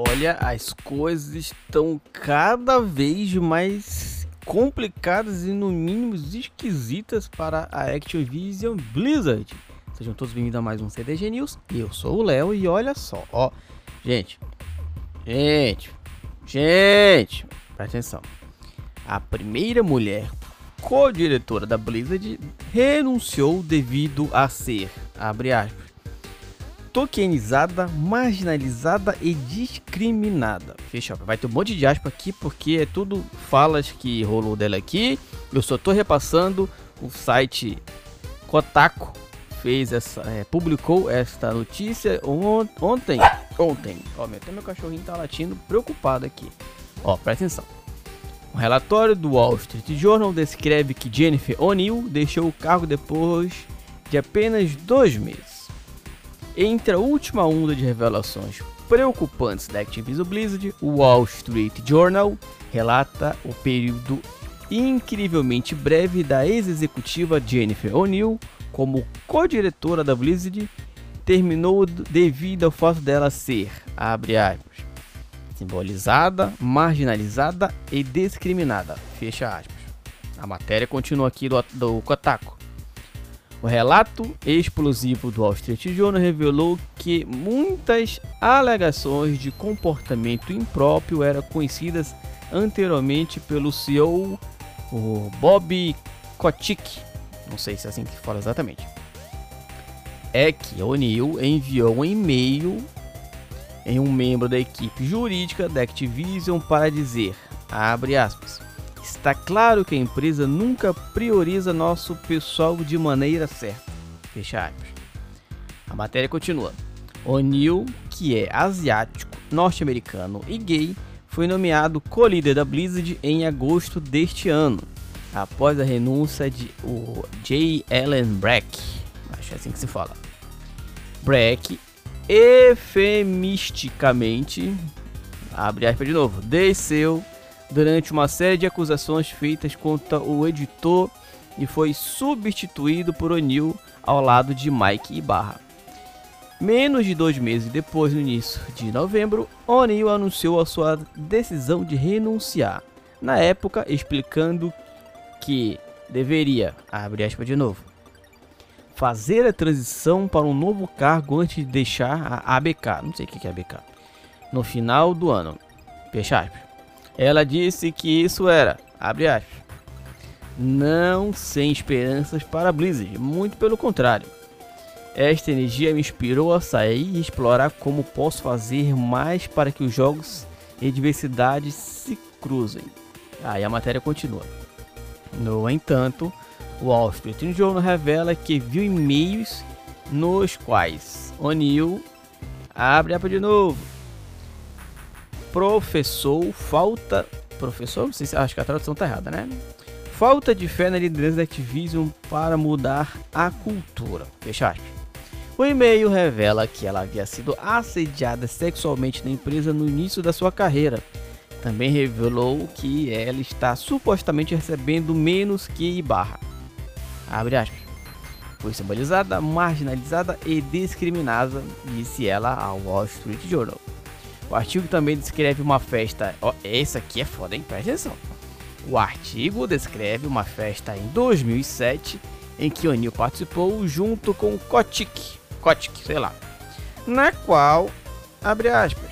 Olha, as coisas estão cada vez mais complicadas e no mínimo esquisitas para a Activision Blizzard. Sejam todos bem-vindos a mais um CDG News. Eu sou o Léo e olha só, ó, gente, gente, gente, presta atenção. A primeira mulher co-diretora da Blizzard renunciou devido a ser, abre aspas, tokenizada, marginalizada e discriminada. Fecha. Vai ter um monte de aspas aqui porque é tudo falas que rolou dela aqui. Eu só tô repassando o site Kotaku fez essa, é, publicou esta notícia on, ontem. Ontem. Ó, até meu cachorrinho tá latindo preocupado aqui. Ó, presta atenção. Um relatório do Wall Street Journal descreve que Jennifer O'Neill deixou o cargo depois de apenas dois meses. Entre a última onda de revelações preocupantes da Activision Blizzard, o Wall Street Journal relata o período incrivelmente breve da ex-executiva Jennifer O'Neill como co-diretora da Blizzard terminou devido ao fato dela ser, abre aspas, simbolizada, marginalizada e discriminada, fecha aspas. A matéria continua aqui do, do Kotaku. O relato explosivo do Wall Street Journal revelou que muitas alegações de comportamento impróprio eram conhecidas anteriormente pelo CEO Bob Kotick, não sei se é assim que fala exatamente. É que O'Neill enviou um e-mail em um membro da equipe jurídica da Activision para dizer, abre aspas, Está claro que a empresa nunca prioriza nosso pessoal de maneira certa. Fecha aspas. A matéria continua. O'Neill, que é asiático, norte-americano e gay, foi nomeado co-líder da Blizzard em agosto deste ano, após a renúncia de o J. Allen Brack. Acho é assim que se fala. Brack, efemisticamente, abre aspas de novo, desceu durante uma série de acusações feitas contra o editor e foi substituído por O'Neill ao lado de Mike Ibarra. Menos de dois meses depois, no início de novembro, O'Neill anunciou a sua decisão de renunciar, na época explicando que deveria, abre aspas de novo, fazer a transição para um novo cargo antes de deixar a ABK, não sei o que é ABK, no final do ano, fecha aspas. Ela disse que isso era, abre aspas, não sem esperanças para Blizzard, muito pelo contrário. Esta energia me inspirou a sair e explorar como posso fazer mais para que os jogos e diversidade se cruzem. Aí a matéria continua. No entanto, o Wall Street Journal revela que viu e-mails nos quais O'Neill abre a de novo professor falta. Professor? Se acho que a tradução tá errada, né? Falta de fé na liderança da Activision para mudar a cultura. Fecha aspas. O e-mail revela que ela havia sido assediada sexualmente na empresa no início da sua carreira. Também revelou que ela está supostamente recebendo menos que. Abre aspas. Foi simbolizada, marginalizada e discriminada, disse ela ao Wall Street Journal. O artigo também descreve uma festa. Ó, essa aqui é foda, hein? Presta atenção. O artigo descreve uma festa em 2007 em que O'Neill participou junto com Kotick, Kotick, sei lá, na qual, abre aspas,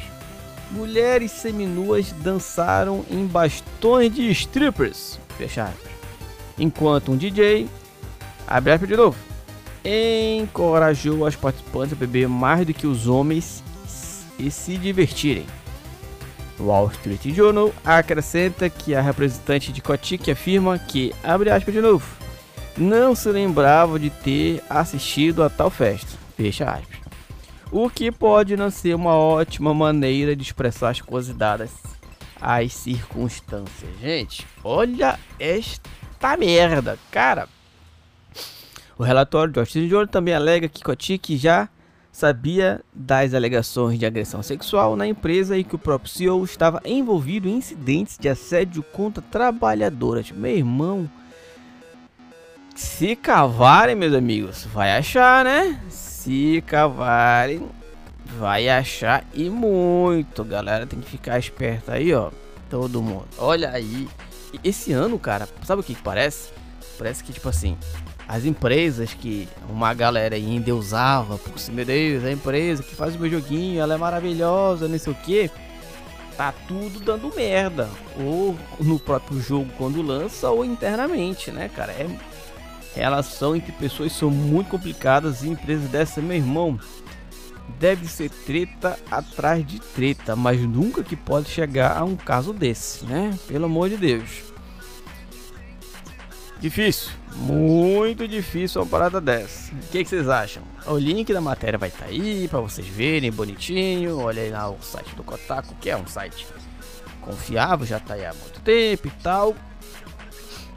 mulheres seminuas dançaram em bastões de strippers, fecha aspas, enquanto um DJ, abre aspas de novo, encorajou as participantes a beber mais do que os homens e se divertirem. O Wall Street Journal acrescenta que a representante de Kotick afirma que, abre aspas de novo, não se lembrava de ter assistido a tal festa, fecha aspas. O que pode não ser uma ótima maneira de expressar as coisas dadas às circunstâncias. Gente, olha esta merda, cara. O relatório Wall Street Journal também alega que Kotick já sabia das alegações de agressão sexual na empresa e que o próprio CEO estava envolvido em incidentes de assédio contra trabalhadoras. Meu irmão, se cavarem, meus amigos, vai achar, né? Se cavarem, vai achar e muito, galera. Tem que ficar esperto aí, ó. Todo mundo. Olha aí. Esse ano, cara, sabe o que, que parece? Parece que, tipo assim, as empresas que uma galera aí endeusava, por meu Deus, a empresa que faz o meu joguinho, ela é maravilhosa, não sei o que, tá tudo dando merda. Ou no próprio jogo quando lança, ou internamente, né, cara? É relação entre pessoas são muito complicadas e empresas dessa, meu irmão, deve ser treta atrás de treta, mas nunca que pode chegar a um caso desse, né? Pelo amor de Deus. Difícil, muito difícil uma parada dessa. O que, que, vocês acham? O link da matéria vai estar tá aí para vocês verem bonitinho. Olha aí lá o site do Kotaku, que é um site confiável, já tá aí há muito tempo e tal.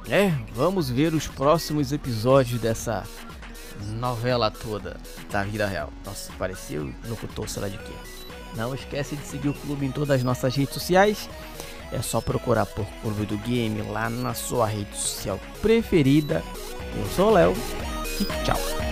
É, vamos ver os próximos episódios dessa novela toda da vida real. Nossa, parecia o locutor, sei lá de quê. Não esquece de seguir o clube em todas as nossas redes sociais. É só procurar por Clube do Game lá na sua rede social preferida. Eu sou o Léo e tchau.